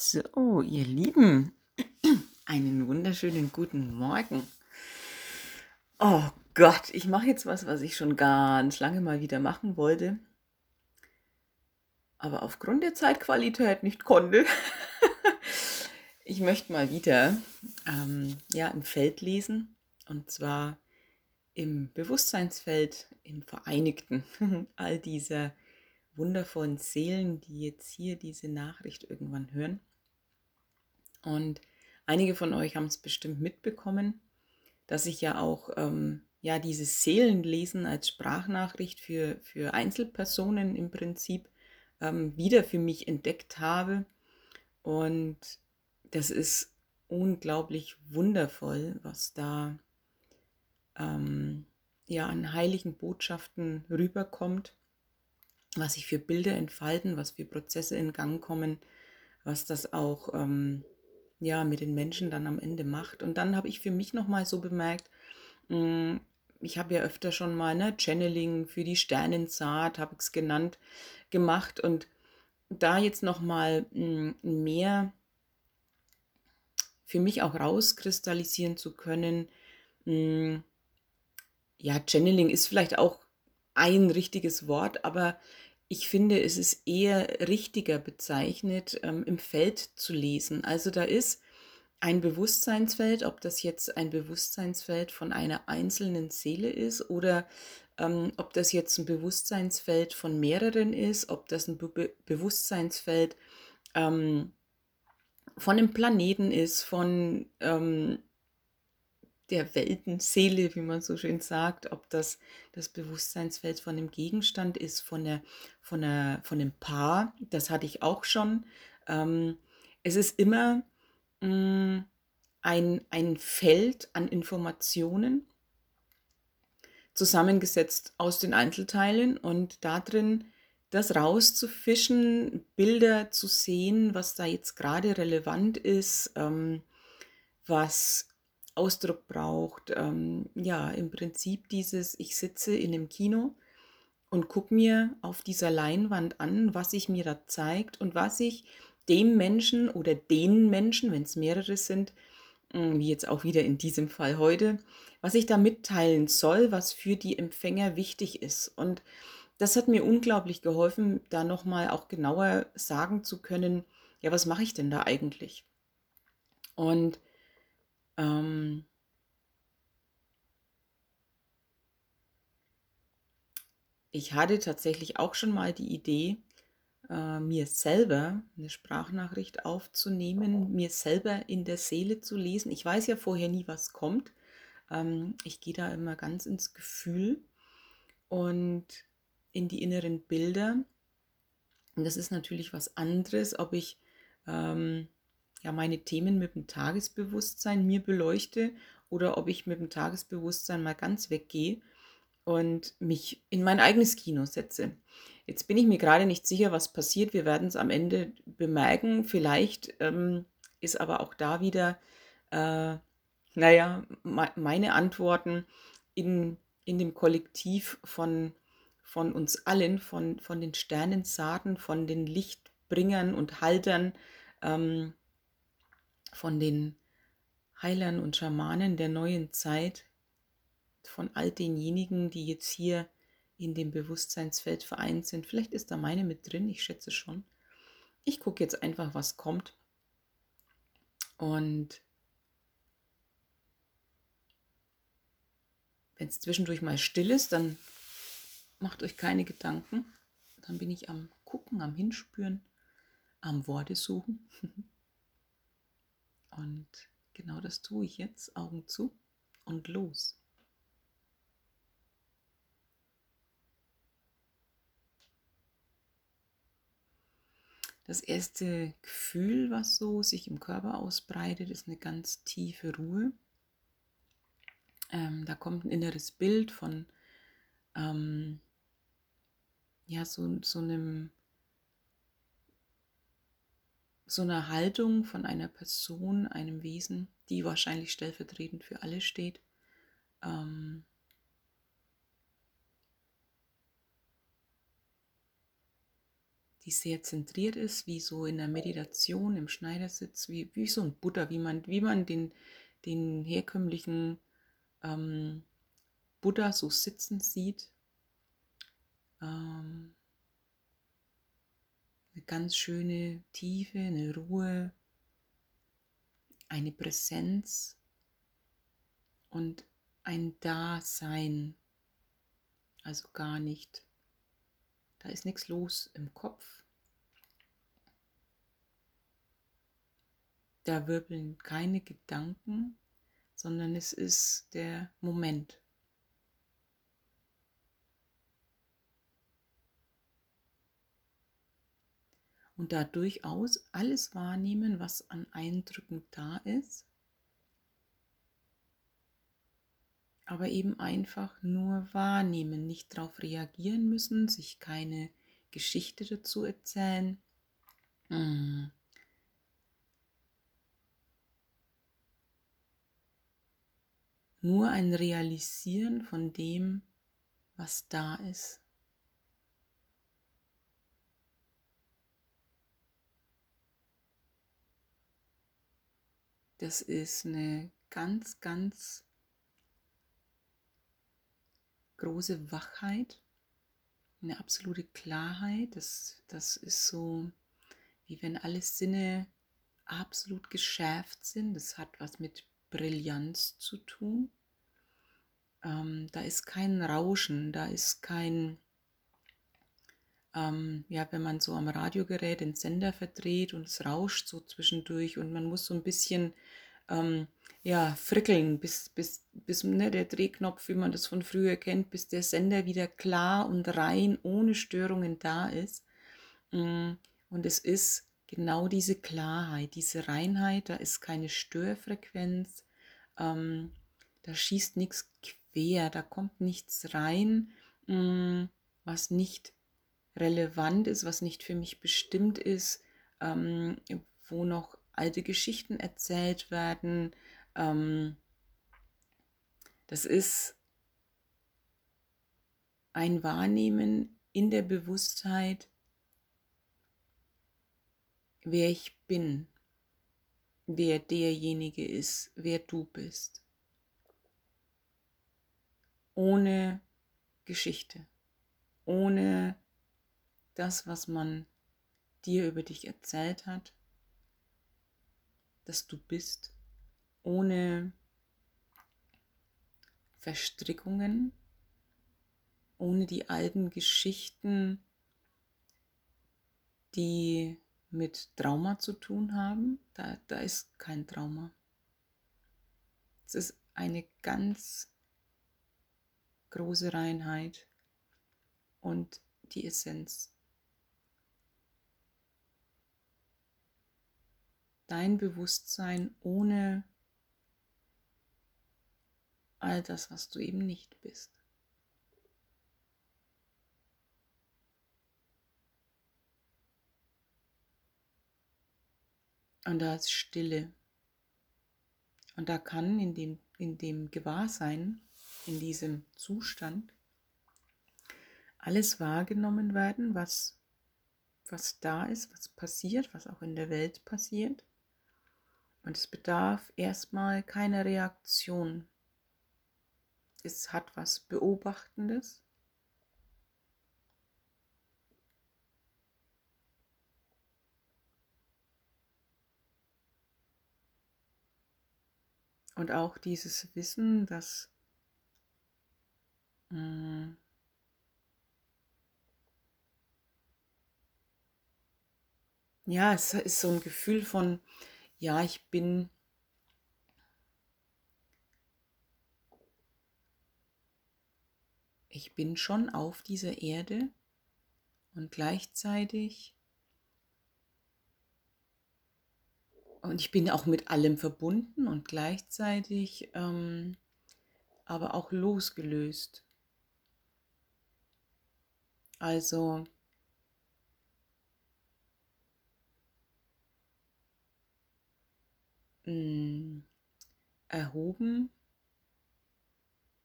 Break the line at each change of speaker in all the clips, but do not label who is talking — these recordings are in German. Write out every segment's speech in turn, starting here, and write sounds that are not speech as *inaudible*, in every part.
So, ihr Lieben, *clears throat* einen wunderschönen guten Morgen. Oh Gott, ich mache jetzt was, was ich schon ganz lange mal wieder machen wollte, aber aufgrund der Zeitqualität nicht konnte. *laughs* ich möchte mal wieder ähm, ja, im Feld lesen und zwar im Bewusstseinsfeld, im Vereinigten *laughs* all dieser wundervollen Seelen, die jetzt hier diese Nachricht irgendwann hören. Und einige von euch haben es bestimmt mitbekommen, dass ich ja auch ähm, ja dieses Seelenlesen als Sprachnachricht für, für Einzelpersonen im Prinzip ähm, wieder für mich entdeckt habe. Und das ist unglaublich wundervoll, was da ähm, ja an heiligen Botschaften rüberkommt, was sich für Bilder entfalten, was für Prozesse in Gang kommen, was das auch ähm, ja, mit den Menschen dann am Ende macht. Und dann habe ich für mich nochmal so bemerkt, mh, hm, ich habe ja öfter schon mal ne, Channeling für die Sternensaat, habe ich es genannt, gemacht. Und da jetzt nochmal hm, mehr für mich auch rauskristallisieren zu können, mh, hm, ja, Channeling ist vielleicht auch ein richtiges Wort, aber ich finde, es ist eher richtiger bezeichnet, ähm, im Feld zu lesen. Also da ist ein Bewusstseinsfeld, ob das jetzt ein Bewusstseinsfeld von einer einzelnen Seele ist oder ähm, ob das jetzt ein Bewusstseinsfeld von mehreren ist, ob das ein Be Bewusstseinsfeld ähm, von einem Planeten ist, von ähm, der Weltenseele, wie man so schön sagt, ob das das Bewusstseinsfeld von einem Gegenstand ist, von, der, von, der, von einem Paar, das hatte ich auch schon. Ähm, es ist immer mh, mm, ein, ein Feld an Informationen, zusammengesetzt aus den Einzelteilen und darin das rauszufischen, Bilder zu sehen, was da jetzt gerade relevant ist, ähm, was Ausdruck braucht. Ähm, ja, im Prinzip dieses, ich sitze in einem Kino und gucke mir auf dieser Leinwand an, was sich mir da zeigt und was ich dem Menschen oder den Menschen, wenn es mehrere sind, hm, wie jetzt auch wieder in diesem Fall heute, was ich da mitteilen soll, was für die Empfänger wichtig ist. Und das hat mir unglaublich geholfen, da nochmal auch genauer sagen zu können, ja, was mache ich denn da eigentlich? Und ähm, ich hatte tatsächlich auch schon mal die Idee, äh, mir selber eine Sprachnachricht aufzunehmen, mir selber in der Seele zu lesen. Ich weiß ja vorher nie, was kommt. Ähm, ich gehe da immer ganz ins Gefühl und in die inneren Bilder. Und das ist natürlich was anderes, ob ich ähm, ja, meine Themen mit dem Tagesbewusstsein mir beleuchte oder ob ich mit dem Tagesbewusstsein mal ganz weggehe und mich in mein eigenes Kino setze. Jetzt bin ich mir gerade nicht sicher, was passiert. Wir werden es am Ende bemerken. Vielleicht ähm, ist aber auch da wieder, äh, naja, me meine Antworten in, in dem Kollektiv von, von uns allen, von, von den Sternensaaten, von den Lichtbringern und Haltern, ähm, von den Heilern und Schamanen der neuen Zeit, von all denjenigen, die jetzt hier in dem Bewusstseinsfeld vereint sind. Vielleicht ist da meine mit drin, ich schätze schon. Ich gucke jetzt einfach, was kommt. Und wenn es zwischendurch mal still ist, dann macht euch keine Gedanken. Dann bin ich am Gucken, am Hinspüren, am Worte suchen. *laughs* Und genau das tue ich jetzt. Augen zu und los. Das erste Gefühl, was so sich im Körper ausbreitet, ist eine ganz tiefe Ruhe. Ähm, da kommt ein inneres Bild von ähm, ja, so, so einem so eine Haltung von einer Person, einem Wesen, die wahrscheinlich stellvertretend für alle steht. Ähm, die sehr zentriert ist, wie so in der Meditation im Schneidersitz, wie, wie so ein Buddha, wie man, wie man den, den herkömmlichen ähm, Buddha so sitzen sieht. Ähm, eine ganz schöne Tiefe, eine Ruhe, eine Präsenz und ein Dasein, also gar nicht. Da ist nichts los im Kopf. Da wirbeln keine Gedanken, sondern es ist der Moment. Und da durchaus alles wahrnehmen, was an Eindrücken da ist, aber eben einfach nur wahrnehmen, nicht darauf reagieren müssen, sich keine Geschichte dazu erzählen. Hm. Nur ein Realisieren von dem, was da ist. Das ist eine ganz, ganz große Wachheit, eine absolute Klarheit. Das, das ist so, wie wenn alle Sinne absolut geschärft sind. Das hat was mit Brillanz zu tun. Ähm, da ist kein Rauschen, da ist kein, ähm, ja, wenn man so am Radiogerät den Sender verdreht und es rauscht so zwischendurch und man muss so ein bisschen ähm, ja, frickeln, bis, bis, bis ne, der Drehknopf, wie man das von früher kennt, bis der Sender wieder klar und rein, ohne Störungen da ist. Mm, und es ist genau diese Klarheit, diese Reinheit, da ist keine Störfrequenz, ähm, da schießt nichts quer, da kommt nichts rein, mm, was nicht relevant ist, was nicht für mich bestimmt ist, ähm, wo noch alte Geschichten erzählt werden. Ähm, das ist ein Wahrnehmen in der Bewusstheit, wer ich bin, wer derjenige ist, wer du bist. Ohne Geschichte, ohne das, was man dir über dich erzählt hat, dass du bist, ohne Verstrickungen, ohne die alten Geschichten, die mit Trauma zu tun haben. Da, da ist kein Trauma. Es ist eine ganz große Reinheit und die Essenz. Dein Bewusstsein ohne all das, was du eben nicht bist. Und da ist Stille. Und da kann in dem, in dem Gewahrsein, in diesem Zustand, alles wahrgenommen werden, was, was da ist, was passiert, was auch in der Welt passiert. Und es bedarf erstmal keiner Reaktion. Es hat was Beobachtendes. Und auch dieses Wissen, dass mh, mm, ja, es ist so ein Gefühl von, ja, ich bin ich bin schon auf dieser Erde und gleichzeitig und ich bin auch mit allem verbunden und gleichzeitig ähm, aber auch losgelöst. Also mh, erhoben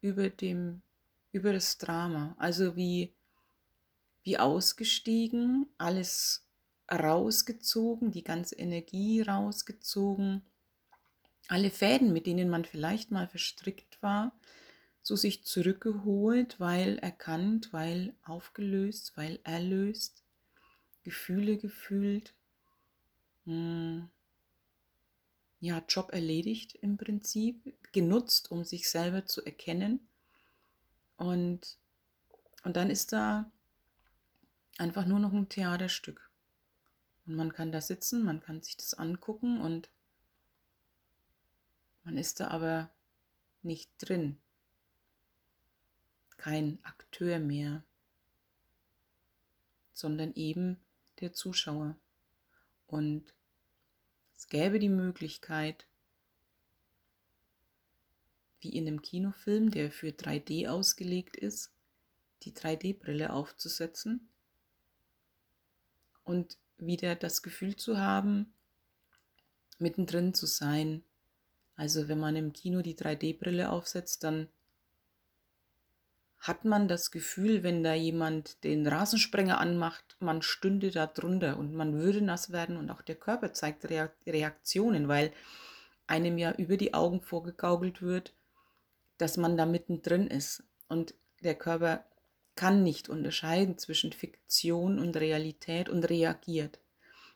über dem über das Drama, also wie wie ausgestiegen, alles rausgezogen, die ganze Energie rausgezogen, alle Fäden, mit denen man vielleicht mal verstrickt war, zu sich zurückgeholt, weil erkannt, weil aufgelöst, weil erlöst, Gefühle gefühlt, hm. Ja, Job erledigt im Prinzip, genutzt, um sich selber zu erkennen. Und, und dann ist da einfach nur noch ein Theaterstück. Und man kann da sitzen, man kann sich das angucken und man ist da aber nicht drin. Kein Akteur mehr, sondern eben der Zuschauer. Und es gäbe die Möglichkeit, wie in einem Kinofilm, der für 3D ausgelegt ist, die 3D-Brille aufzusetzen und wieder das Gefühl zu haben, mittendrin zu sein. Also wenn man im Kino die 3D-Brille aufsetzt, dann hat man das Gefühl, wenn da jemand den Rasensprenger anmacht, man stünde da drunter und man würde nass werden und auch der Körper zeigt Reaktionen, weil einem ja über die Augen vorgegaukelt wird, dass man da mittendrin ist. Und der Körper kann nicht unterscheiden zwischen Fiktion und Realität und reagiert.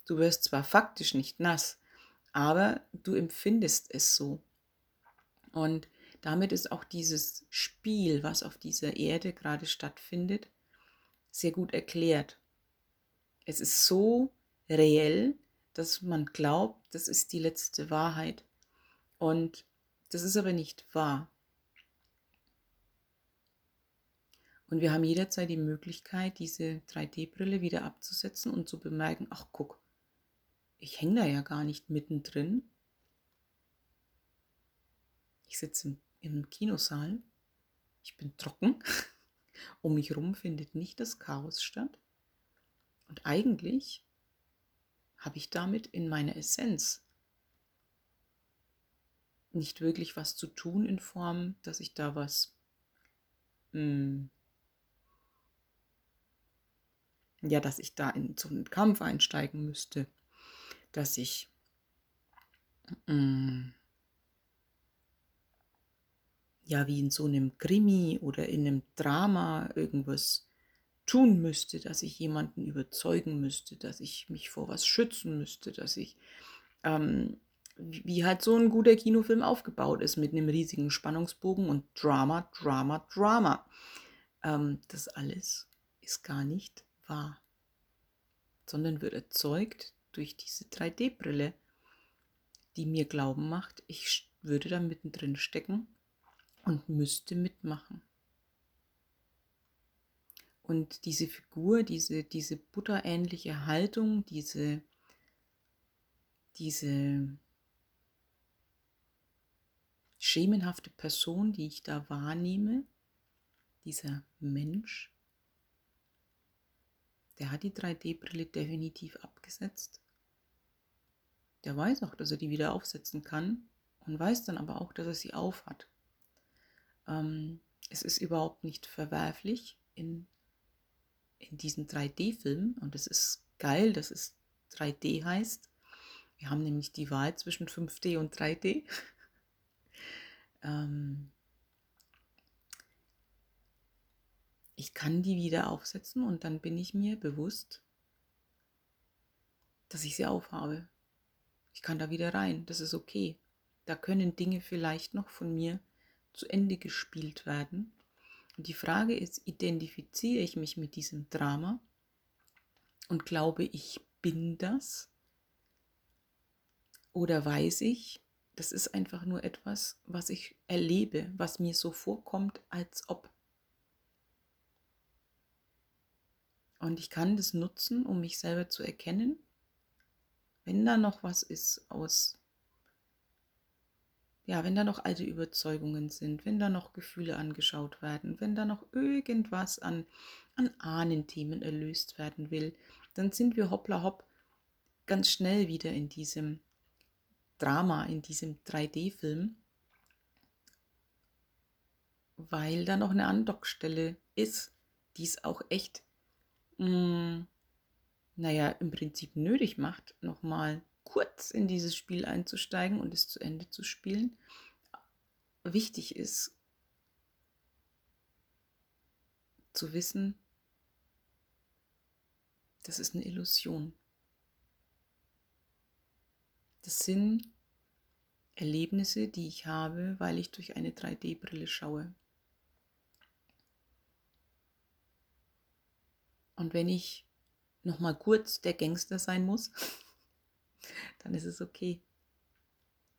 Du wirst zwar faktisch nicht nass, aber du empfindest es so. Und damit ist auch dieses Spiel, was auf dieser Erde gerade stattfindet, sehr gut erklärt. Es ist so reell, dass man glaubt, das ist die letzte Wahrheit. Und das ist aber nicht wahr. Und wir haben jederzeit die Möglichkeit, diese 3D-Brille wieder abzusetzen und zu bemerken, ach guck, ich hänge da ja gar nicht mittendrin. Ich sitze im, im Kinosaal, ich bin trocken, *laughs* um mich herum findet nicht das Chaos statt. Und eigentlich habe ich damit in meiner Essenz nicht wirklich was zu tun in Form, dass ich da was mh, hm, ja, dass ich da in so einen Kampf einsteigen müsste, dass ich mh, mm, ja wie in so einem Krimi oder in einem Drama irgendwas tun müsste, dass ich jemanden überzeugen müsste, dass ich mich vor was schützen müsste, dass ich ähm, wie halt so ein guter Kinofilm aufgebaut ist mit einem riesigen Spannungsbogen und Drama, Drama, Drama. Ähm, das alles ist gar nicht wahr, sondern wird erzeugt durch diese 3D-Brille, die mir glauben macht, ich würde da mittendrin stecken und müsste mitmachen. Und diese Figur, diese, diese butterähnliche Haltung, diese, diese schemenhafte Person, die ich da wahrnehme, dieser Mensch, der hat die 3D-Brille definitiv abgesetzt. Der weiß auch, dass er die wieder aufsetzen kann und weiß dann aber auch, dass er sie aufhat. Ähm, es ist überhaupt nicht verwerflich in, in diesem 3D-Film und es ist geil, dass es 3D heißt. Wir haben nämlich die Wahl zwischen 5D und 3D. *laughs* ähm, ich kann die wieder aufsetzen und dann bin ich mir bewusst, dass ich sie aufhabe. Ich kann da wieder rein, das ist okay. Da können Dinge vielleicht noch von mir zu Ende gespielt werden. Und die Frage ist, identifiziere ich mich mit diesem Drama und glaube, ich bin das? Oder weiß ich, das ist einfach nur etwas, was ich erlebe, was mir so vorkommt, als ob Und ich kann das nutzen, um mich selber zu erkennen, wenn da noch was ist aus, ja, wenn da noch alte Überzeugungen sind, wenn da noch Gefühle angeschaut werden, wenn da noch irgendwas an, an Ahnenthemen erlöst werden will, dann sind wir hoppla hopp ganz schnell wieder in diesem Drama, in diesem 3D-Film, weil da noch eine Andockstelle ist, die es auch echt mh, mm, naja, im Prinzip nötig macht, nochmal kurz in dieses Spiel einzusteigen und es zu Ende zu spielen, wichtig ist zu wissen, das ist eine Illusion. Das sind Erlebnisse, die ich habe, weil ich durch eine 3D-Brille schaue. Und wenn ich noch mal kurz der Gangster sein muss, *laughs* dann ist es okay.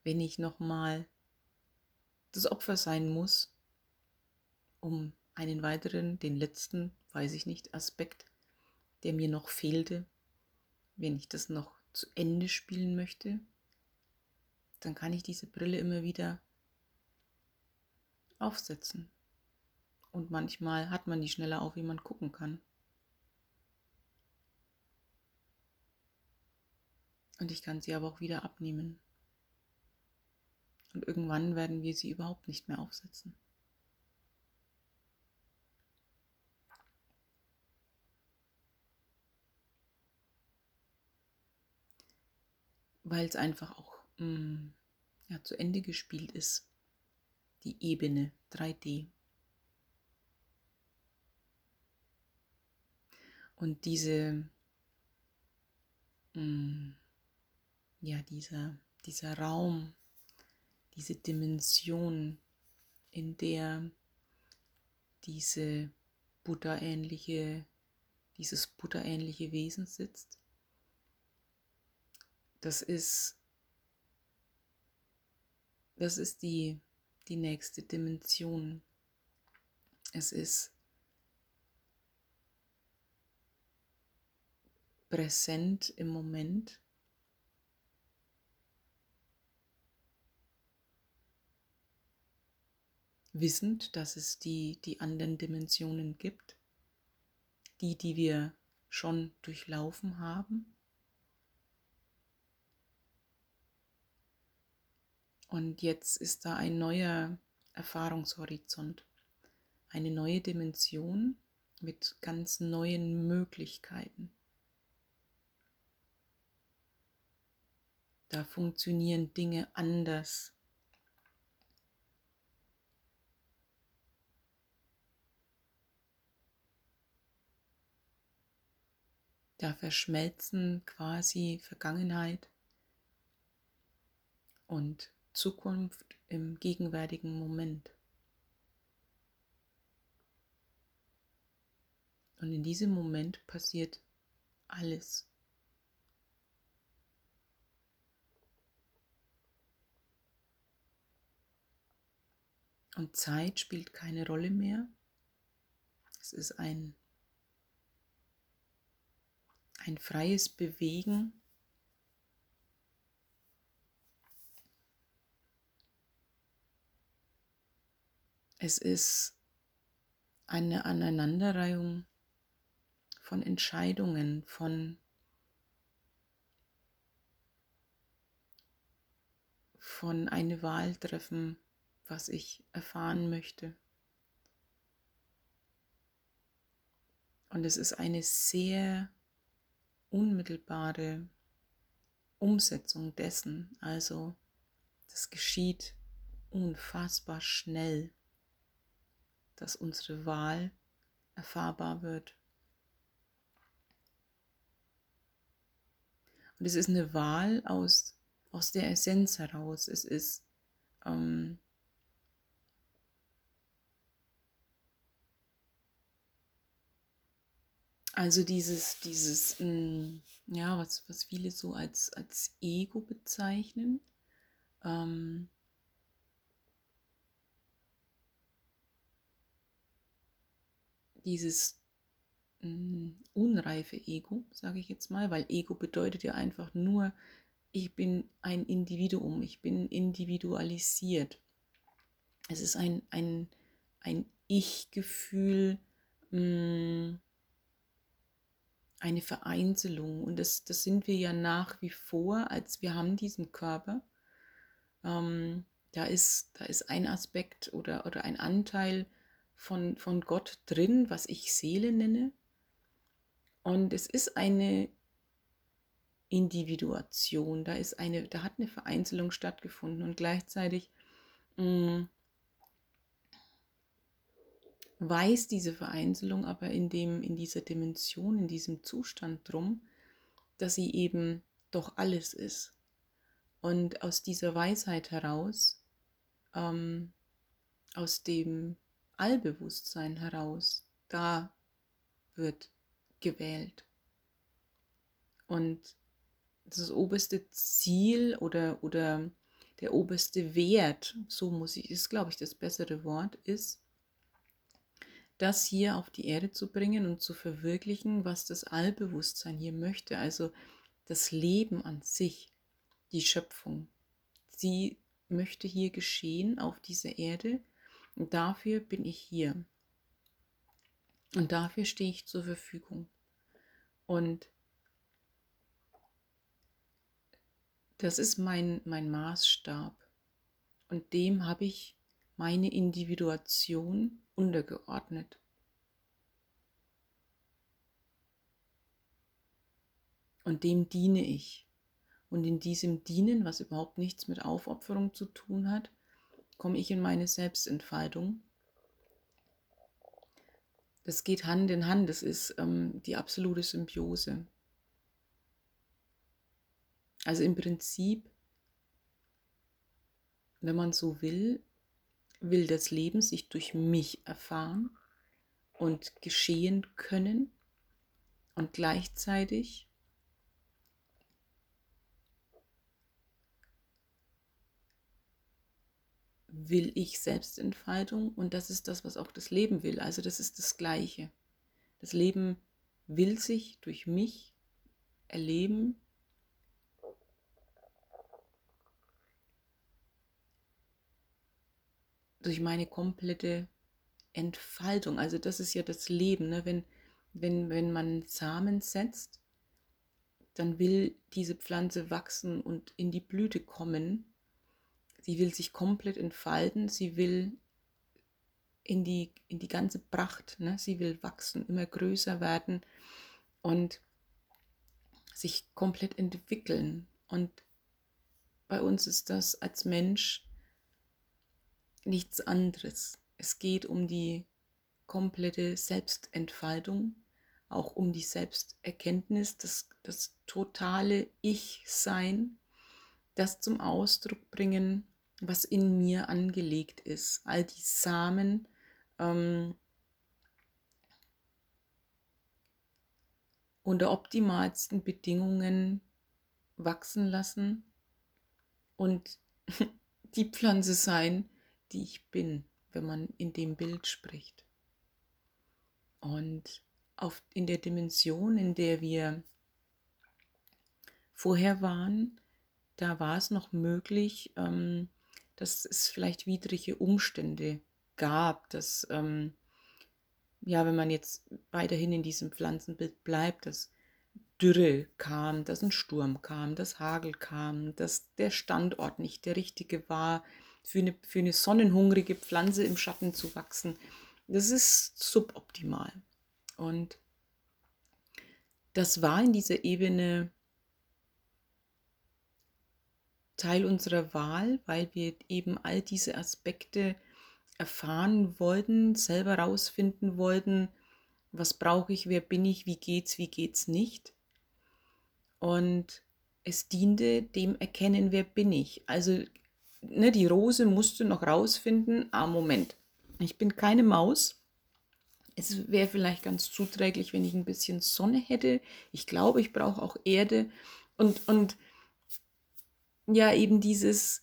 Wenn ich noch mal das Opfer sein muss, um einen weiteren, den letzten, weiß ich nicht, Aspekt, der mir noch fehlte, wenn ich das noch zu Ende spielen möchte, dann kann ich diese Brille immer wieder aufsetzen. Und manchmal hat man die schneller auf, wie man gucken kann. Und ich kann sie aber auch wieder abnehmen. Und irgendwann werden wir sie überhaupt nicht mehr aufsetzen. Weil es einfach auch mh, mm, ja, zu Ende gespielt ist. Die Ebene 3D. Und diese mh, mm, ja, dieser, dieser Raum, diese Dimension, in der diese Buddha-ähnliche, dieses Buddha-ähnliche Wesen sitzt. Das ist, das ist die, die nächste Dimension. Es ist präsent im Moment wissend, dass es die, die anderen Dimensionen gibt, die, die wir schon durchlaufen haben. Und jetzt ist da ein neuer Erfahrungshorizont, eine neue Dimension mit ganz neuen Möglichkeiten. Da funktionieren Dinge anders Da verschmelzen quasi Vergangenheit und Zukunft im gegenwärtigen Moment. Und in diesem Moment passiert alles. Und Zeit spielt keine Rolle mehr. Es ist ein ein freies Bewegen. Es ist eine Aneinanderreihung von Entscheidungen, von, von eine Wahl treffen, was ich erfahren möchte. Und es ist eine sehr unmittelbare Umsetzung dessen. Also das geschieht unfassbar schnell, dass unsere Wahl erfahrbar wird. Und es ist eine Wahl aus, aus der Essenz heraus. Es ist ähm, Also dieses, dieses, mm, ja, was, was viele so als, als Ego bezeichnen. Ähm, dieses mh, mm, unreife Ego, sage ich jetzt mal, weil Ego bedeutet ja einfach nur, ich bin ein Individuum, ich bin individualisiert. Es ist ein, ein, ein Ich-Gefühl, mm, eine Vereinzelung. Und das, das sind wir ja nach wie vor, als wir haben diesen Körper. Ähm, da, ist, da ist ein Aspekt oder, oder ein Anteil von, von Gott drin, was ich Seele nenne. Und es ist eine Individuation, da ist eine, da hat eine Vereinzelung stattgefunden und gleichzeitig mh, mm, weiß diese Vereinzelung aber in, dem, in dieser Dimension, in diesem Zustand drum, dass sie eben doch alles ist. Und aus dieser Weisheit heraus, ähm, aus dem Allbewusstsein heraus, da wird gewählt. Und das oberste Ziel oder, oder der oberste Wert, so muss ich, ist glaube ich das bessere Wort, ist, das hier auf die Erde zu bringen und zu verwirklichen, was das Allbewusstsein hier möchte. Also das Leben an sich, die Schöpfung. Sie möchte hier geschehen auf dieser Erde und dafür bin ich hier. Und dafür stehe ich zur Verfügung. Und das ist mein, mein Maßstab. Und dem habe ich meine Individuation untergeordnet. Und dem diene ich. Und in diesem Dienen, was überhaupt nichts mit Aufopferung zu tun hat, komme ich in meine Selbstentfaltung. Das geht Hand in Hand, das ist ähm, die absolute Symbiose. Also im Prinzip, wenn man so will, will das Leben sich durch mich erfahren und geschehen können und gleichzeitig will ich Selbstentfaltung und das ist das, was auch das Leben will. Also das ist das Gleiche. Das Leben will sich durch mich erleben durch meine komplette Entfaltung. Also das ist ja das Leben. Ne? Wenn, wenn, wenn man Samen setzt, dann will diese Pflanze wachsen und in die Blüte kommen. Sie will sich komplett entfalten. Sie will in die, in die ganze Pracht. Ne? Sie will wachsen, immer größer werden und sich komplett entwickeln. Und bei uns ist das als Mensch nichts anderes. Es geht um die komplette Selbstentfaltung, auch um die Selbsterkenntnis, das, das totale Ich-Sein, das zum Ausdruck bringen, was in mir angelegt ist. All die Samen, ähm, unter optimalsten Bedingungen wachsen lassen und *laughs* die Pflanze sein, die ich bin, wenn man in dem Bild spricht. Und auf, in der Dimension, in der wir vorher waren, da war es noch möglich, ähm, dass es vielleicht widrige Umstände gab, dass, ähm, ja, wenn man jetzt weiterhin in diesem Pflanzenbild bleibt, dass Dürre kam, dass ein Sturm kam, dass Hagel kam, dass der Standort nicht der richtige war, für eine, für eine sonnenhungrige Pflanze im Schatten zu wachsen. Das ist suboptimal. Und das war in dieser Ebene Teil unserer Wahl, weil wir eben all diese Aspekte erfahren wollten, selber rausfinden wollten, was brauche ich, wer bin ich, wie geht's, wie geht's nicht. Und es diente dem Erkennen, wer bin ich. Also ne, die Rose musste noch rausfinden, ah, Moment, ich bin keine Maus. Es wäre vielleicht ganz zuträglich, wenn ich ein bisschen Sonne hätte. Ich glaube, ich brauche auch Erde. Und, und ja, eben dieses,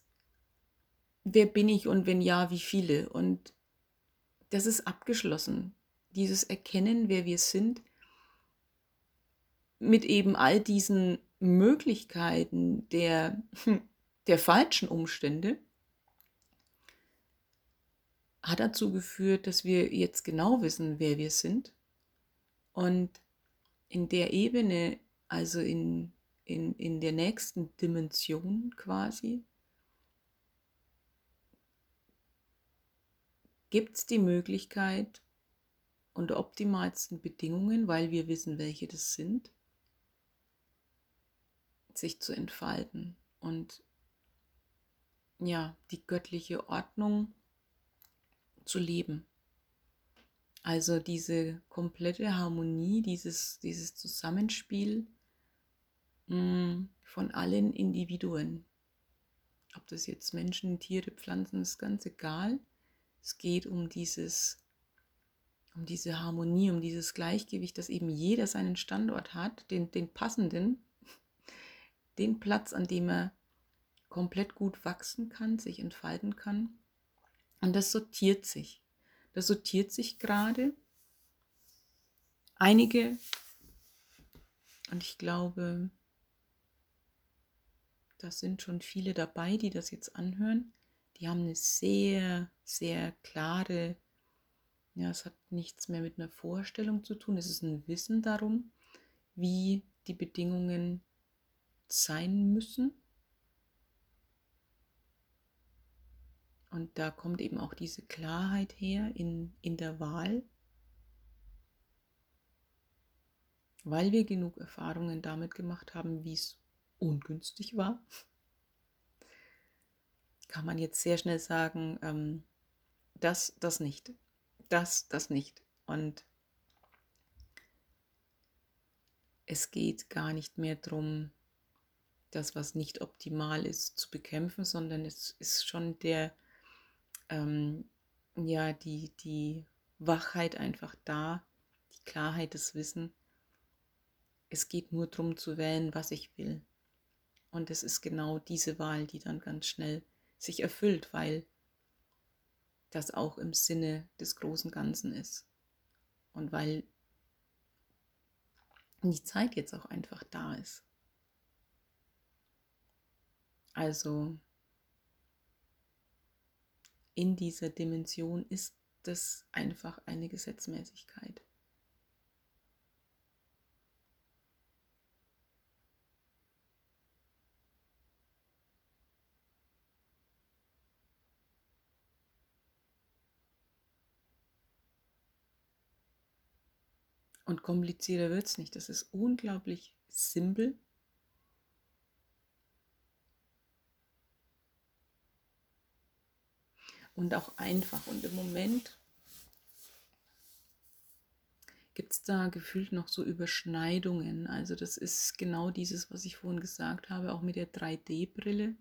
wer bin ich und wenn ja, wie viele? Und das ist abgeschlossen. Dieses Erkennen, wer wir sind, mit eben all diesen Möglichkeiten der der falschen Umstände hat dazu geführt, dass wir jetzt genau wissen, wer wir sind. Und in der Ebene, also in, in, in der nächsten Dimension quasi, gibt es die Möglichkeit, unter optimalsten Bedingungen, weil wir wissen, welche das sind, sich zu entfalten und ja, die göttliche Ordnung zu leben. Also diese komplette Harmonie, dieses, dieses Zusammenspiel mh, mm, von allen Individuen. Ob das jetzt Menschen, Tiere, Pflanzen, ist ganz egal. Es geht um dieses, um diese Harmonie, um dieses Gleichgewicht, dass eben jeder seinen Standort hat, den, den passenden, *laughs* den Platz, an dem er komplett gut wachsen kann, sich entfalten kann. Und das sortiert sich. Das sortiert sich gerade. Einige, und ich glaube, da sind schon viele dabei, die das jetzt anhören, die haben eine sehr, sehr klare, ja, es hat nichts mehr mit einer Vorstellung zu tun, es ist ein Wissen darum, wie die Bedingungen sein müssen. Und da kommt eben auch diese Klarheit her in, in der Wahl, weil wir genug Erfahrungen damit gemacht haben, wie es ungünstig war, kann man jetzt sehr schnell sagen, ähm, das, das nicht, das, das nicht. Und es geht gar nicht mehr darum, das, was nicht optimal ist, zu bekämpfen, sondern es ist schon der, ähm, ja, die, die Wachheit einfach da, die Klarheit, das Wissen. Es geht nur darum zu wählen, was ich will. Und es ist genau diese Wahl, die dann ganz schnell sich erfüllt, weil das auch im Sinne des großen Ganzen ist. Und weil die Zeit jetzt auch einfach da ist. Also in dieser Dimension ist das einfach eine Gesetzmäßigkeit. Und komplizierter wird es nicht. Das ist unglaublich simpel. Und auch einfach. Und im Moment gibt es da gefühlt noch so Überschneidungen. Also das ist genau dieses, was ich vorhin gesagt habe, auch mit der 3D-Brille.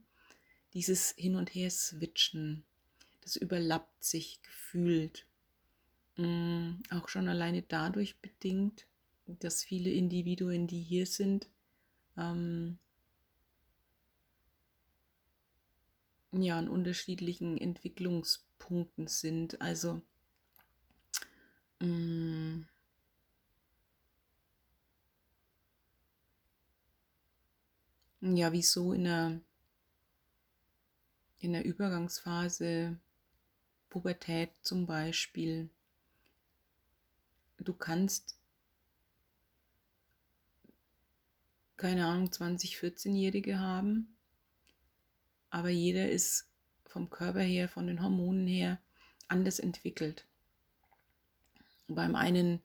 Dieses Hin- und Her-Switchen. Das überlappt sich gefühlt. Mm, auch schon alleine dadurch bedingt, dass viele Individuen, die hier sind, ähm, ja, an unterschiedlichen Entwicklungspunkten sind. Also mm, ja, wieso in der, in der Übergangsphase Pubertät zum Beispiel du kannst, keine Ahnung, 20, 14-Jährige haben, aber jeder ist vom Körper her, von den Hormonen her anders entwickelt. Beim einen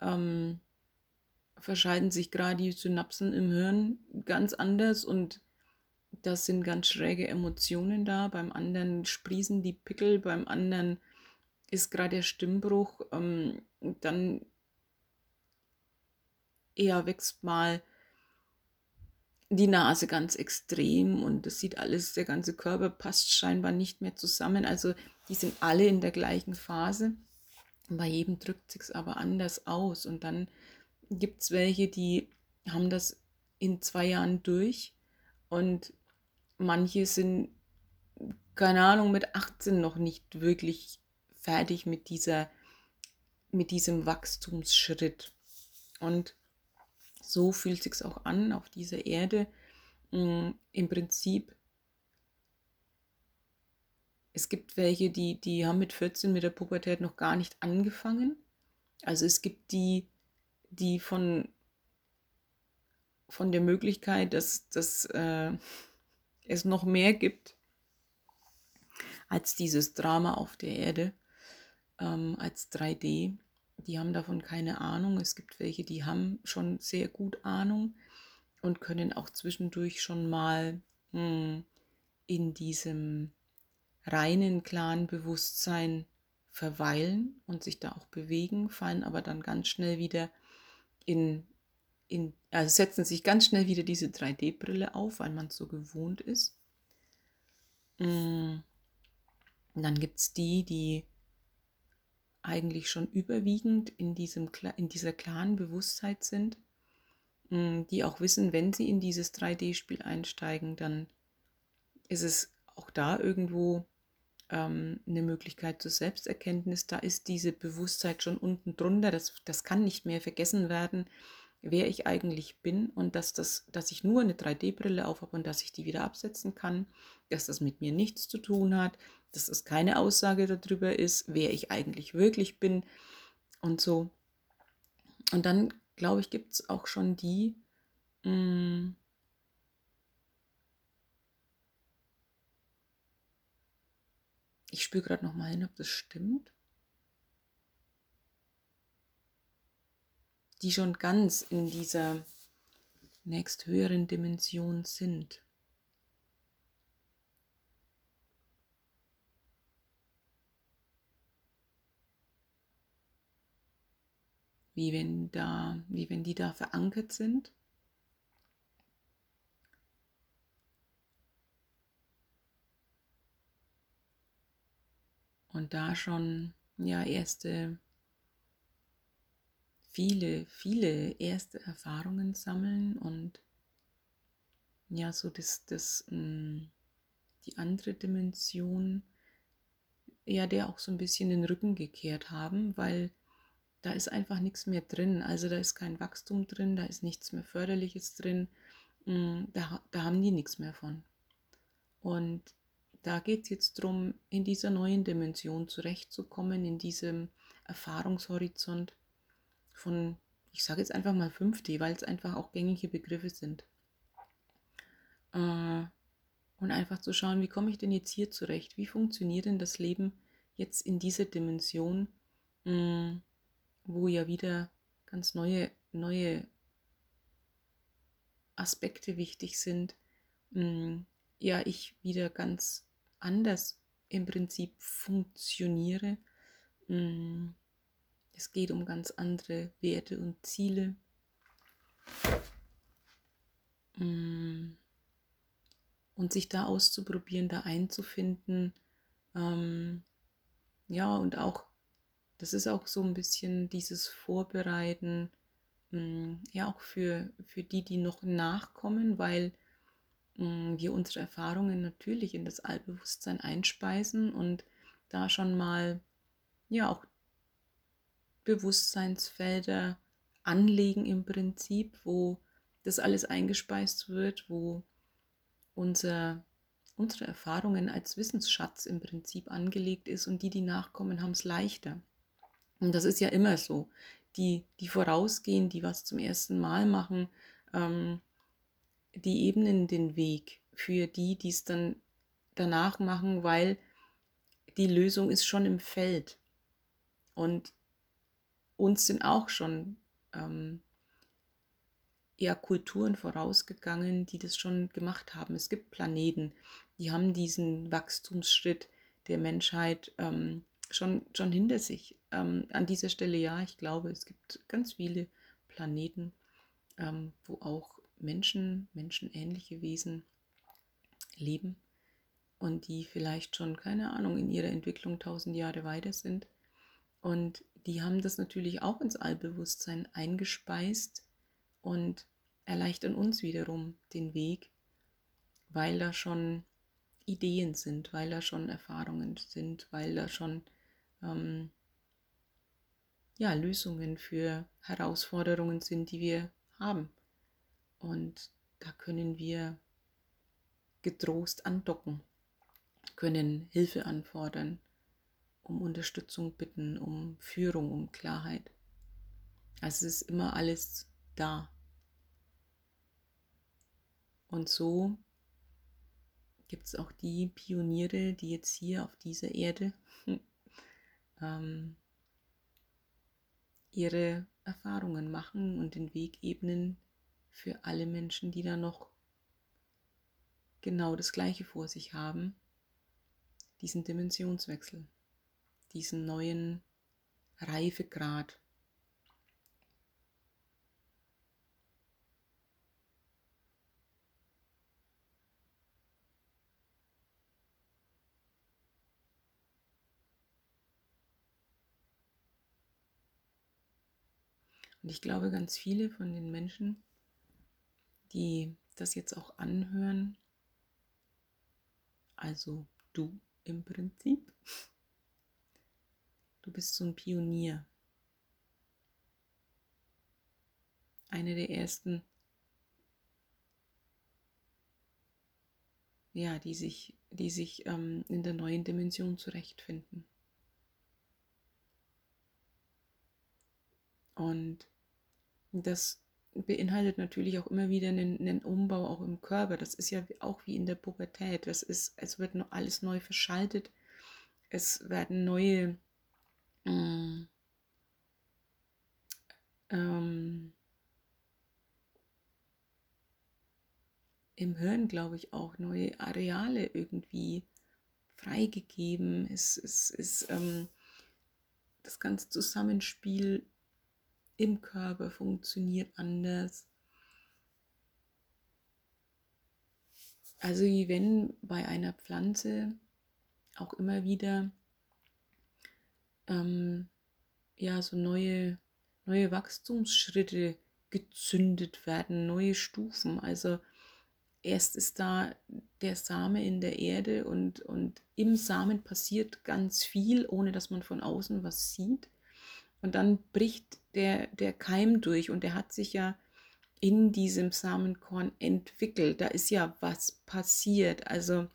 ähm, verscheiden sich gerade die Synapsen im Hirn ganz anders und das sind ganz schräge Emotionen da. Beim anderen sprießen die Pickel, beim anderen ist gerade der Stimmbruch, ähm, dann eher wächst mal die Nase ganz extrem und das sieht alles, der ganze Körper passt scheinbar nicht mehr zusammen. Also die sind alle in der gleichen Phase. Bei jedem drückt sich aber anders aus. Und dann gibt es welche, die haben das in zwei Jahren durch und manche sind, keine Ahnung, mit 18 noch nicht wirklich fertig mit dieser, mit diesem Wachstumsschritt. Und so fühlt sich auch an auf dieser Erde. Mm, Im Prinzip, es gibt welche, die, die haben mit 14 mit der Pubertät noch gar nicht angefangen. Also es gibt die, die von, von der Möglichkeit, dass, dass äh, es noch mehr gibt als dieses Drama auf der Erde, ähm, als 3D. Die haben davon keine Ahnung. Es gibt welche, die haben schon sehr gut Ahnung. und können auch zwischendurch schon mal hm, in diesem reinen, klaren Bewusstsein verweilen und sich da auch bewegen, fallen aber dann ganz schnell wieder in, in also setzen sich ganz schnell wieder diese 3D-Brille auf, weil man es so gewohnt ist. Und mm. dann gibt es die, die eigentlich schon überwiegend in, diesem, in dieser klaren Bewusstheit sind, mm, die auch wissen, wenn sie in dieses 3D-Spiel einsteigen, dann ist es auch da irgendwo ähm, eine Möglichkeit zur Selbsterkenntnis. Da ist diese Bewusstheit schon unten drunter. Das, das kann nicht mehr vergessen werden, wer ich eigentlich bin und dass, das, dass ich nur eine 3D-Brille aufhabe und dass ich die wieder absetzen kann, dass das mit mir nichts zu tun hat, dass das keine Aussage darüber ist, wer ich eigentlich wirklich bin und so. Und dann, glaube ich, gibt es auch schon die, mh, mm, Ich spüre gerade noch mal hin, ob das stimmt. Die schon ganz in dieser nächsthöheren Dimension sind. Wie wenn, da, wie wenn die da verankert sind. und da schon ja erste viele viele erste Erfahrungen sammeln und ja so das das mm, die andere Dimension ja der auch so ein bisschen den Rücken gekehrt haben, weil da ist einfach nichts mehr drin. Also da ist kein Wachstum drin, da ist nichts mehr Förderliches drin. Mm, da, da haben die nichts mehr von. Und da geht es jetzt darum, in dieser neuen Dimension zurechtzukommen, in diesem Erfahrungshorizont von, ich sage jetzt einfach mal 5D, weil es einfach auch gängige Begriffe sind. Äh, und einfach zu schauen, wie komme ich denn jetzt hier zurecht? Wie funktioniert denn das Leben jetzt in dieser Dimension, mm, wo ja wieder ganz neue, neue Aspekte wichtig sind? Mm, ja, ich wieder ganz anders im Prinzip funktioniere. Mm, es geht um ganz andere Werte und Ziele. Mm, und sich da auszuprobieren, da einzufinden. Ähm, ja, und auch, das ist auch so ein bisschen dieses Vorbereiten, mm, ja, auch für, für die, die noch nachkommen, weil Mm, wir unsere Erfahrungen natürlich in das Allbewusstsein einspeisen und da schon mal ja auch Bewusstseinsfelder anlegen im Prinzip, wo das alles eingespeist wird, wo unser, unsere Erfahrungen als Wissensschatz im Prinzip angelegt ist und die, die nachkommen, haben es leichter. Und das ist ja immer so. Die, die vorausgehen, die was zum ersten Mal machen, ähm, die ebnen den Weg für die, die es dann danach machen, weil die Lösung ist schon im Feld. Und uns sind auch schon ähm, eher Kulturen vorausgegangen, die das schon gemacht haben. Es gibt Planeten, die haben diesen Wachstumsschritt der Menschheit ähm, schon, schon hinter sich. Ähm, an dieser Stelle ja, ich glaube, es gibt ganz viele Planeten, ähm, wo auch Menschen, menschenähnliche Wesen leben und die vielleicht schon, keine Ahnung, in ihrer Entwicklung tausend Jahre weiter sind. Und die haben das natürlich auch ins Allbewusstsein eingespeist und erleichtern uns wiederum den Weg, weil da schon Ideen sind, weil da schon Erfahrungen sind, weil da schon ähm, ja, Lösungen für Herausforderungen sind, die wir haben. Und da können wir getrost andocken, können Hilfe anfordern, um Unterstützung bitten, um Führung, um Klarheit. Also es ist immer alles da. Und so gibt es auch die Pioniere, die jetzt hier auf dieser Erde *laughs* ähm, ihre Erfahrungen machen und den Weg ebnen für alle Menschen, die da noch genau das Gleiche vor sich haben, diesen Dimensionswechsel, diesen neuen Reifegrad. Und ich glaube, ganz viele von den Menschen, die das jetzt auch anhören, also du im Prinzip, du bist so ein Pionier. Eine der ersten, ja, die sich, die sich ähm, in der neuen Dimension zurechtfinden. Und das beinhaltet natürlich auch immer wieder einen, einen, Umbau auch im Körper. Das ist ja auch wie in der Pubertät. Das ist, es wird alles neu verschaltet. Es werden neue äh, ähm, im Hirn, glaube ich, auch neue Areale irgendwie freigegeben. Es ist ähm, das ganze Zusammenspiel im Körper funktioniert anders. Also wie wenn bei einer Pflanze auch immer wieder ähm, ja so neue, neue Wachstumsschritte gezündet werden, neue Stufen. Also erst ist da der Same in der Erde und, und im Samen passiert ganz viel, ohne dass man von außen was sieht. Und dann bricht der, der Keim durch und der hat sich ja in diesem Samenkorn entwickelt. Da ist ja was passiert. Also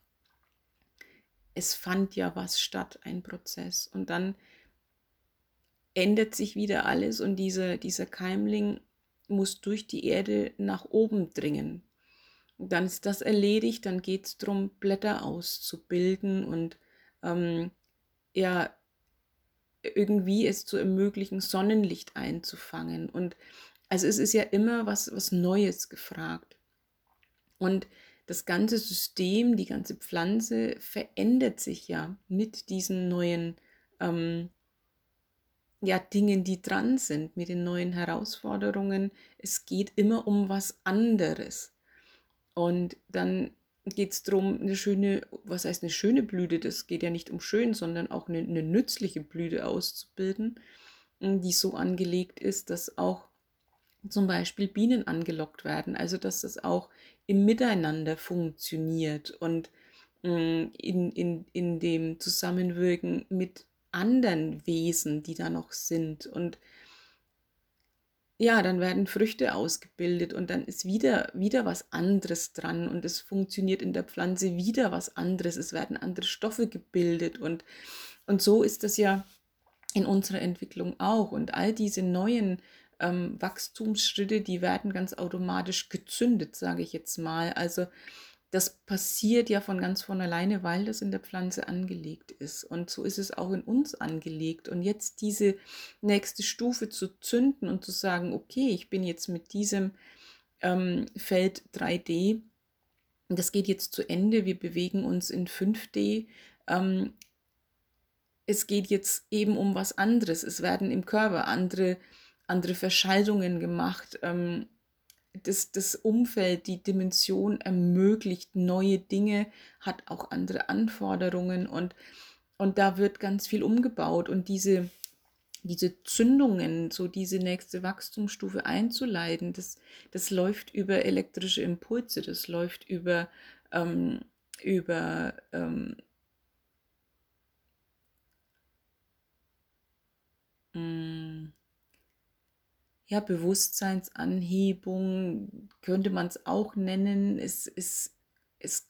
es fand ja was statt, ein Prozess. Und dann ändert sich wieder alles und diese, dieser Keimling muss durch die Erde nach oben dringen. Und dann ist das erledigt, dann geht es darum, Blätter auszubilden und ähm, ja, irgendwie es zu ermöglichen, Sonnenlicht einzufangen. Und also es ist ja immer was, was Neues gefragt. Und das ganze System, die ganze Pflanze verändert sich ja mit diesen neuen ähm, ja, Dingen, die dran sind, mit den neuen Herausforderungen. Es geht immer um was anderes. Und dann geht es darum, eine schöne, was heißt eine schöne Blüte, das geht ja nicht um schön, sondern auch eine, eine nützliche Blüte auszubilden, die so angelegt ist, dass auch zum Beispiel Bienen angelockt werden, also dass das auch im Miteinander funktioniert und in, in, in dem Zusammenwirken mit anderen Wesen, die da noch sind und ja, dann werden Früchte ausgebildet und dann ist wieder, wieder was anderes dran und es funktioniert in der Pflanze wieder was anderes. Es werden andere Stoffe gebildet und, und so ist das ja in unserer Entwicklung auch. Und all diese neuen ähm, Wachstumsschritte, die werden ganz automatisch gezündet, sage ich jetzt mal. Also das passiert ja von ganz von alleine, weil das in der Pflanze angelegt ist. Und so ist es auch in uns angelegt. Und jetzt diese nächste Stufe zu zünden und zu sagen, okay, ich bin jetzt mit diesem ähm, Feld 3D, das geht jetzt zu Ende, wir bewegen uns in 5D. Ähm, es geht jetzt eben um was anderes. Es werden im Körper andere, andere Verschaltungen gemacht. Ähm, das, das Umfeld, die Dimension ermöglicht neue Dinge, hat auch andere Anforderungen und, und da wird ganz viel umgebaut und diese, diese Zündungen, so diese nächste Wachstumsstufe einzuleiten, das, das läuft über elektrische Impulse, das läuft über, ähm, über ähm, mh, mm, ja, Bewusstseinsanhebung könnte man es auch nennen. Es, es, es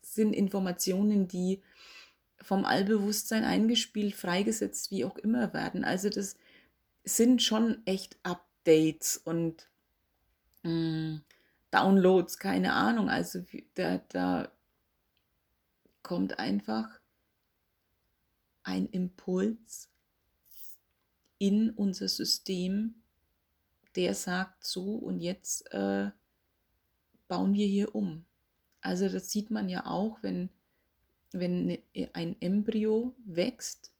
sind Informationen, die vom Allbewusstsein eingespielt, freigesetzt, wie auch immer werden. Also das sind schon echt Updates und mh, mm, Downloads, keine Ahnung. Also da, da kommt einfach ein Impuls in unser System, der sagt so und jetzt äh, bauen wir hier um. Also das sieht man ja auch, wenn, wenn ne, ein Embryo wächst,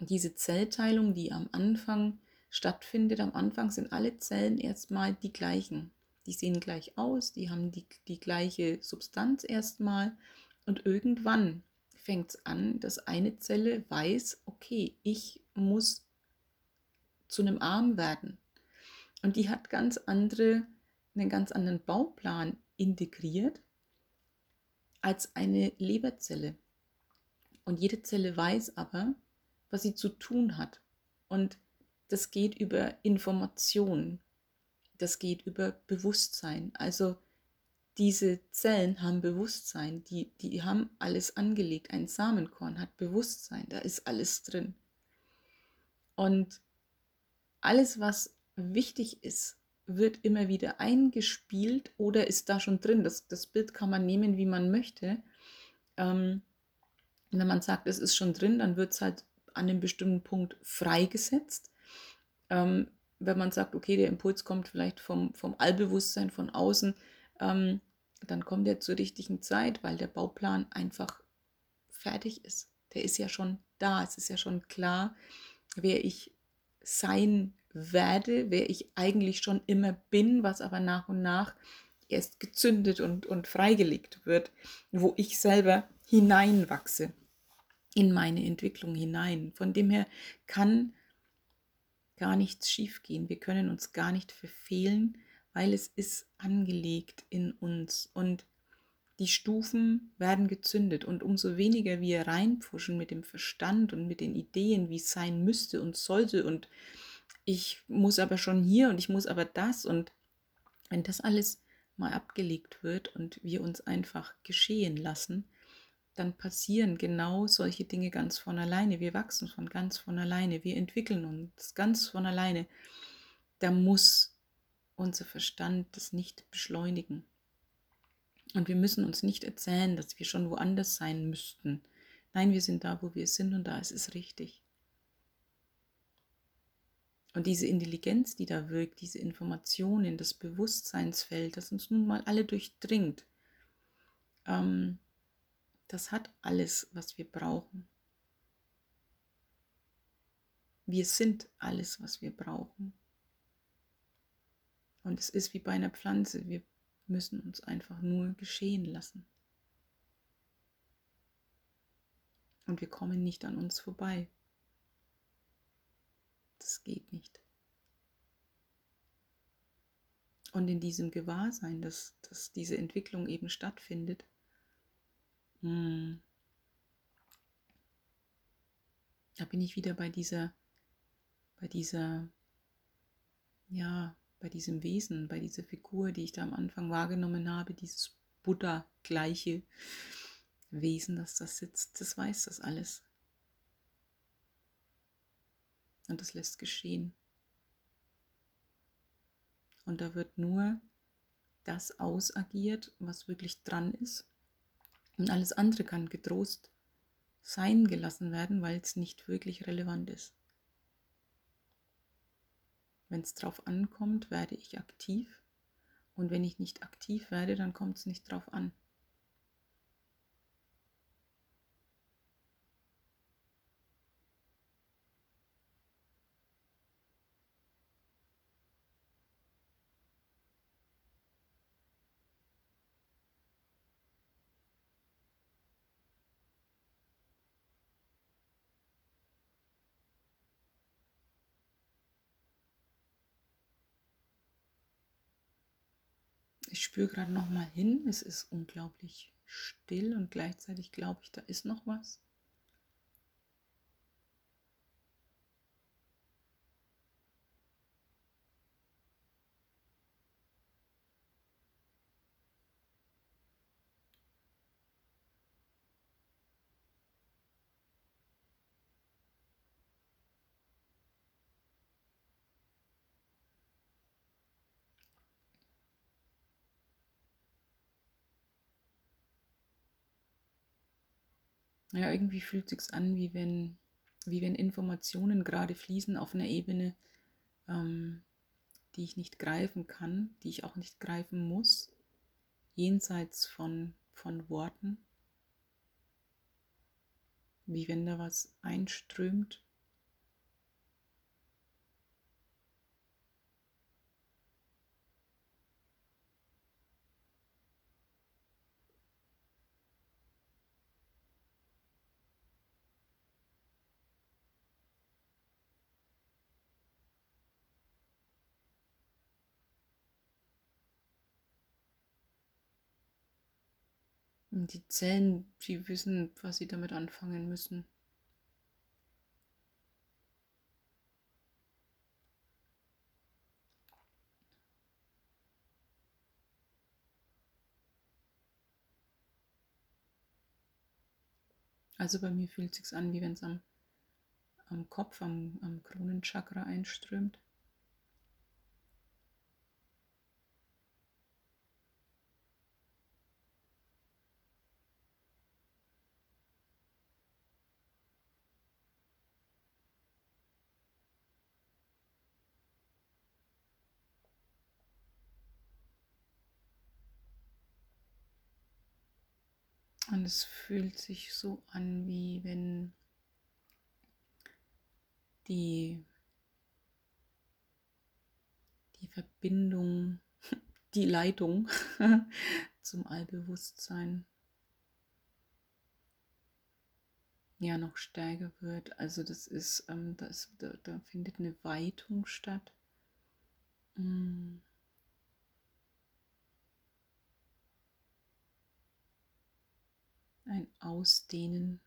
diese Zellteilung, die am Anfang stattfindet, am Anfang sind alle Zellen erstmal die gleichen. Die sehen gleich aus, die haben die, die gleiche Substanz erstmal und irgendwann fängt es an, dass eine Zelle weiß, okay, ich muss zu einem Arm werden. Und die hat ganz andere, einen ganz anderen Bauplan integriert als eine Leberzelle. Und jede Zelle weiß aber, was sie zu tun hat. Und das geht über Information, das geht über Bewusstsein. Also diese Zellen haben Bewusstsein, die, die haben alles angelegt. Ein Samenkorn hat Bewusstsein, da ist alles drin. Und alles, was wichtig ist, wird immer wieder eingespielt oder ist da schon drin. Das, das Bild kann man nehmen, wie man möchte. Ähm, wenn man sagt, es ist schon drin, dann wird es halt an einem bestimmten Punkt freigesetzt. Ähm, wenn man sagt, okay, der Impuls kommt vielleicht vom, vom Allbewusstsein von außen, ähm, dann kommt er zur richtigen Zeit, weil der Bauplan einfach fertig ist. Der ist ja schon da, es ist ja schon klar, wer ich sein werde, wer ich eigentlich schon immer bin, was aber nach und nach erst gezündet und, und freigelegt wird, wo ich selber hineinwachse in meine Entwicklung hinein. Von dem her kann gar nichts schiefgehen. Wir können uns gar nicht verfehlen, weil es ist angelegt in uns und die Stufen werden gezündet und umso weniger wir reinpfuschen mit dem Verstand und mit den Ideen, wie es sein müsste und sollte und ich muss aber schon hier und ich muss aber das und wenn das alles mal abgelegt wird und wir uns einfach geschehen lassen, dann passieren genau solche Dinge ganz von alleine. Wir wachsen von ganz von alleine, wir entwickeln uns ganz von alleine. Da muss unser Verstand das nicht beschleunigen. Und wir müssen uns nicht erzählen, dass wir schon woanders sein müssten. Nein, wir sind da, wo wir sind und da ist es richtig. Und diese Intelligenz, die da wirkt, diese Informationen, das Bewusstseinsfeld, das uns nun mal alle durchdringt, ähm, das hat alles, was wir brauchen. Wir sind alles, was wir brauchen. Und es ist wie bei einer Pflanze, wir müssen uns einfach nur geschehen lassen. Und wir kommen nicht an uns vorbei. Das geht nicht. Und in diesem Gewahrsein, dass, dass diese Entwicklung eben stattfindet, hm. Da bin ich wieder bei dieser, bei dieser, ja, bei diesem Wesen, bei dieser Figur, die ich da am Anfang wahrgenommen habe, dieses Buddha-gleiche Wesen, das da sitzt, das weiß das alles. Und das lässt geschehen. Und da wird nur das ausagiert, was wirklich dran ist. Und alles andere kann getrost sein gelassen werden, weil es nicht wirklich relevant ist. Wenn es drauf ankommt, werde ich aktiv. Und wenn ich nicht aktiv werde, dann kommt es nicht drauf an. Ich spüre gerade noch mal hin. Es ist unglaublich still und gleichzeitig glaube ich, da ist noch was. Ja, irgendwie fühlt sich an, wie wenn, wie wenn Informationen gerade fließen auf einer Ebene, ähm, die ich nicht greifen kann, die ich auch nicht greifen muss, jenseits von, von Worten, wie wenn da was einströmt. Die Zellen, die wissen, was sie damit anfangen müssen. Also bei mir fühlt es sich an, wie wenn es am, am Kopf, am, am Kronenchakra einströmt. Und es fühlt sich so an, wie wenn die, die Verbindung, *laughs* die Leitung *laughs* zum Allbewusstsein ja noch stärker wird. Also das ist, ähm, das, da, da findet eine Weitung statt. Mm. Ein Ausdehnen.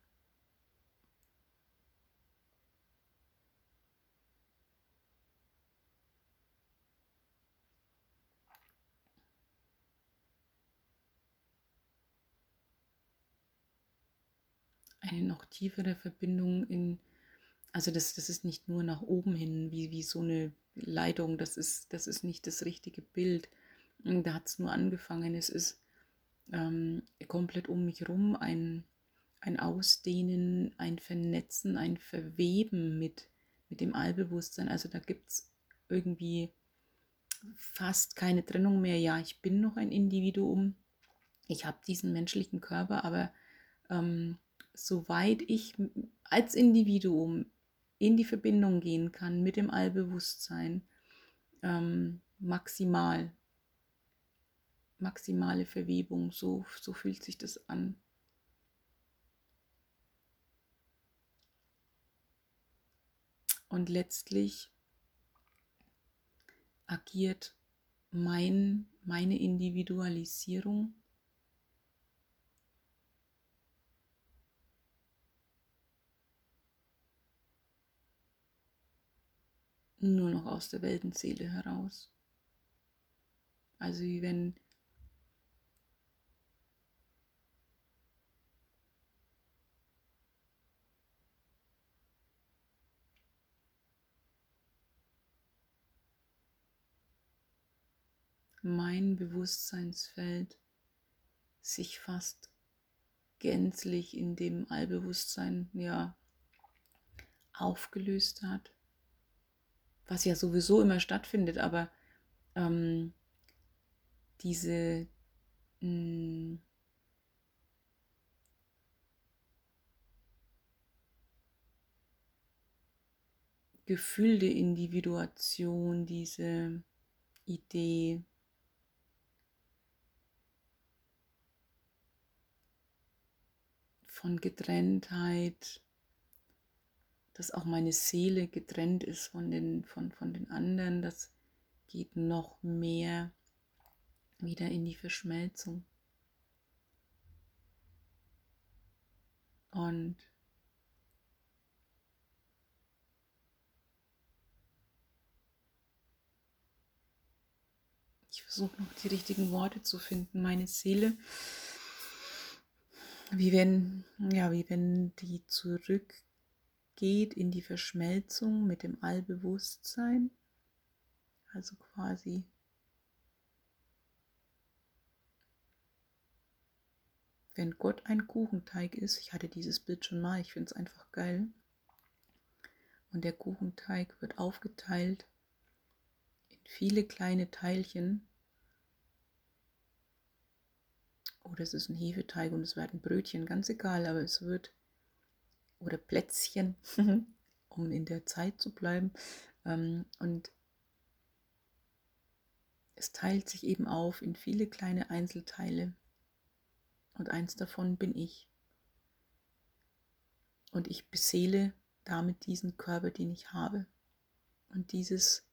Eine noch tiefere Verbindung in, also das, das ist nicht nur nach oben hin, wie, wie so eine Leitung, das ist, das ist nicht das richtige Bild. Da hat es nur angefangen, es ist ähm, komplett um mich herum ein, ein Ausdehnen, ein Vernetzen, ein Verweben mit, mit dem Allbewusstsein. Also da gibt es irgendwie fast keine Trennung mehr. Ja, ich bin noch ein Individuum, ich habe diesen menschlichen Körper, aber ähm, soweit ich als Individuum in die Verbindung gehen kann mit dem Allbewusstsein, ähm, maximal maximale Verwebung. So, so fühlt sich das an. Und letztlich agiert mein, meine Individualisierung nur noch aus der Weltenseele heraus. Also wie wenn mein Bewusstseinsfeld sich fast gänzlich in dem Allbewusstsein ja aufgelöst hat, was ja sowieso immer stattfindet, aber ähm, diese mh, hm, gefühlte Individuation, diese Idee, von Getrenntheit, dass auch meine Seele getrennt ist von den, von, von den anderen, das geht noch mehr wieder in die Verschmelzung. Und ich versuche noch die richtigen Worte zu finden. Meine Seele wie wenn, ja, wie wenn die zurückgeht in die Verschmelzung mit dem Allbewusstsein. Also quasi wenn Gott ein Kuchenteig ist, ich hatte dieses Bild schon mal, ich finde es einfach geil. Und der Kuchenteig wird aufgeteilt in in viele kleine Teilchen. Oder es ist ein Hefeteig und es werden Brötchen, ganz egal, aber es wird, oder Plätzchen, *laughs* um in der Zeit zu bleiben. Ähm, und es teilt sich eben auf in viele kleine Einzelteile. Und eins davon bin ich. Und ich beseele damit diesen Körper, den ich habe. Und dieses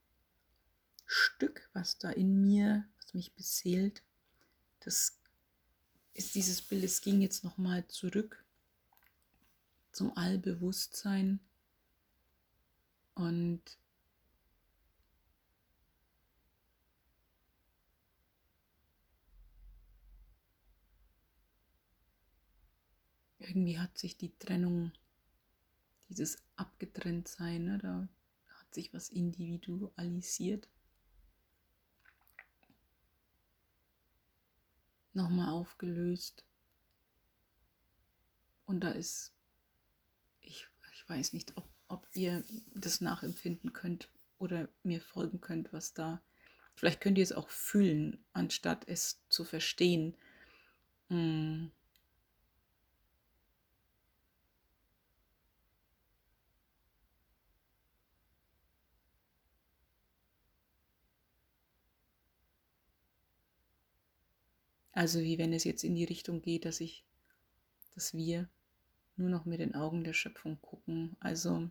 Stück, was da in mir, was mich beseelt, das ist dieses Bild, es ging jetzt nochmal zurück zum Allbewusstsein und irgendwie hat sich die Trennung, dieses Abgetrenntsein, ne, da hat sich was individualisiert. Nochmal aufgelöst. Und da ist, ich, ich weiß nicht, ob, ob ihr das nachempfinden könnt oder mir folgen könnt, was da, vielleicht könnt ihr es auch fühlen, anstatt es zu verstehen. Hm Also wie wenn es jetzt in die Richtung geht, dass ich, dass wir nur noch mit den Augen der Schöpfung gucken, also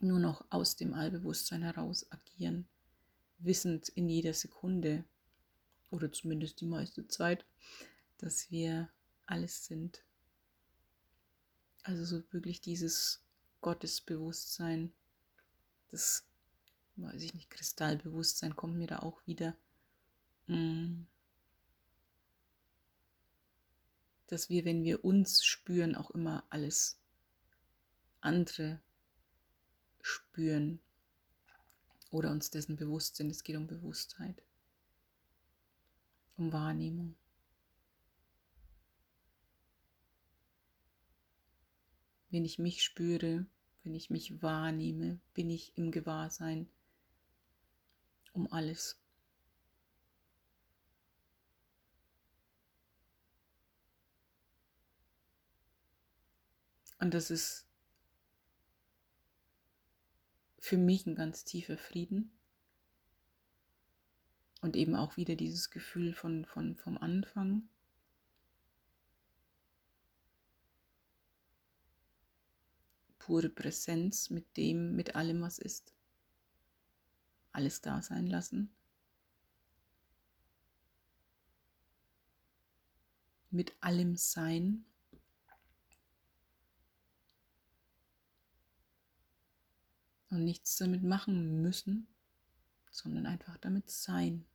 nur noch aus dem Allbewusstsein heraus agieren, wissend in jeder Sekunde oder zumindest die meiste Zeit, dass wir alles sind. Also so wirklich dieses Gottesbewusstsein, das, weiß ich nicht, Kristallbewusstsein kommt mir da auch wieder. Mm. Dass wir, wenn wir uns spüren, auch immer alles andere spüren oder uns dessen bewusst sind. Es geht um Bewusstheit, um Wahrnehmung. Wenn ich mich spüre, wenn ich mich wahrnehme, bin ich im Gewahrsein um alles. Und das ist für mich ein ganz tiefer Frieden. Und eben auch wieder dieses Gefühl von, von, vom Anfang. Pure Präsenz mit dem, mit allem, was ist. Alles da sein lassen. Mit allem sein. Und nichts damit machen müssen, sondern einfach damit sein.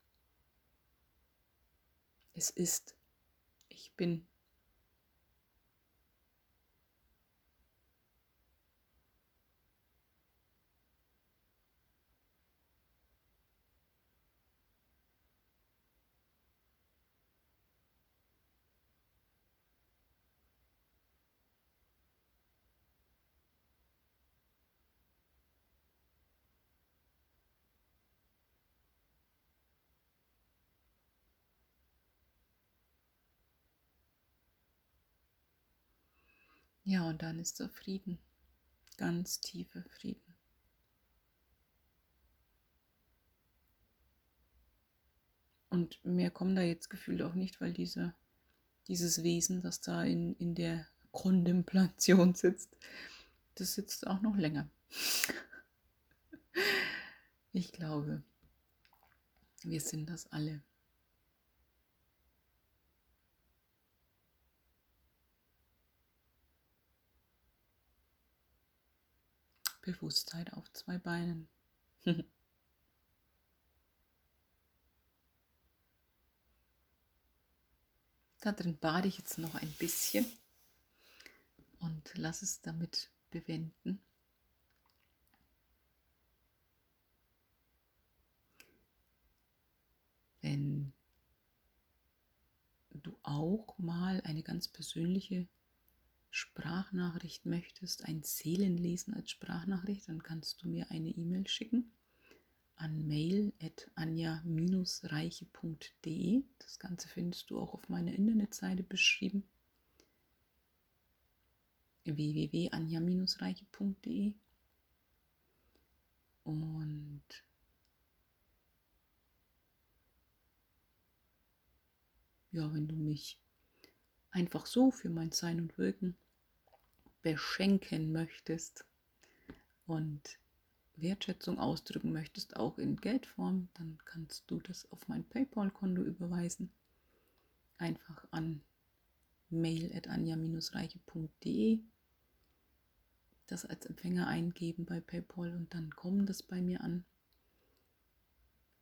Es ist, ich bin. Ja, und dann ist der Frieden, ganz tiefer Frieden. Und mehr kommen da jetzt gefühlt auch nicht, weil diese, dieses Wesen, das da in, in der Kontemplation *laughs* sitzt, das sitzt auch noch länger. *laughs* Ich glaube, wir sind das alle. Bewusstheit auf zwei Beinen. *laughs* da drin bade ich jetzt noch ein bisschen und lasse es damit bewenden. Wenn du auch mal eine ganz persönliche Sprachnachricht möchtest, ein Seelenlesen als Sprachnachricht, dann kannst du mir eine E-Mail schicken an mail.anja-reiche.de. Das Ganze findest du auch auf meiner Internetseite beschrieben. www.anja-reiche.de Und ja, wenn du mich einfach so für mein Sein und Wirken beschenken möchtest und Wertschätzung ausdrücken möchtest, auch in Geldform, dann kannst du das auf mein PayPal-Konto überweisen. Einfach an mail.anja-reiche.de das als Empfänger eingeben bei PayPal und dann kommt das bei mir an.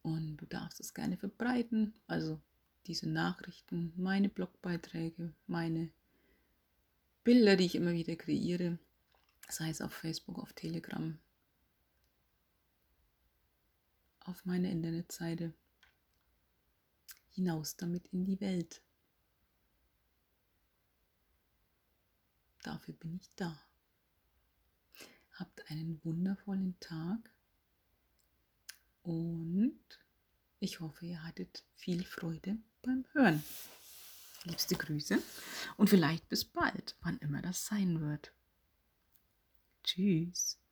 Und du darfst es gerne verbreiten, also diese Nachrichten, meine Blogbeiträge, meine Bilder, die ich immer wieder kreiere, sei es auf Facebook, auf Telegram, auf meine Internetseite, hinaus damit in die Welt. Dafür bin ich da. Habt einen wundervollen Tag und ich hoffe, ihr hattet viel Freude beim Hören. Liebste Grüße und vielleicht bis bald, wann immer das sein wird. Tschüss.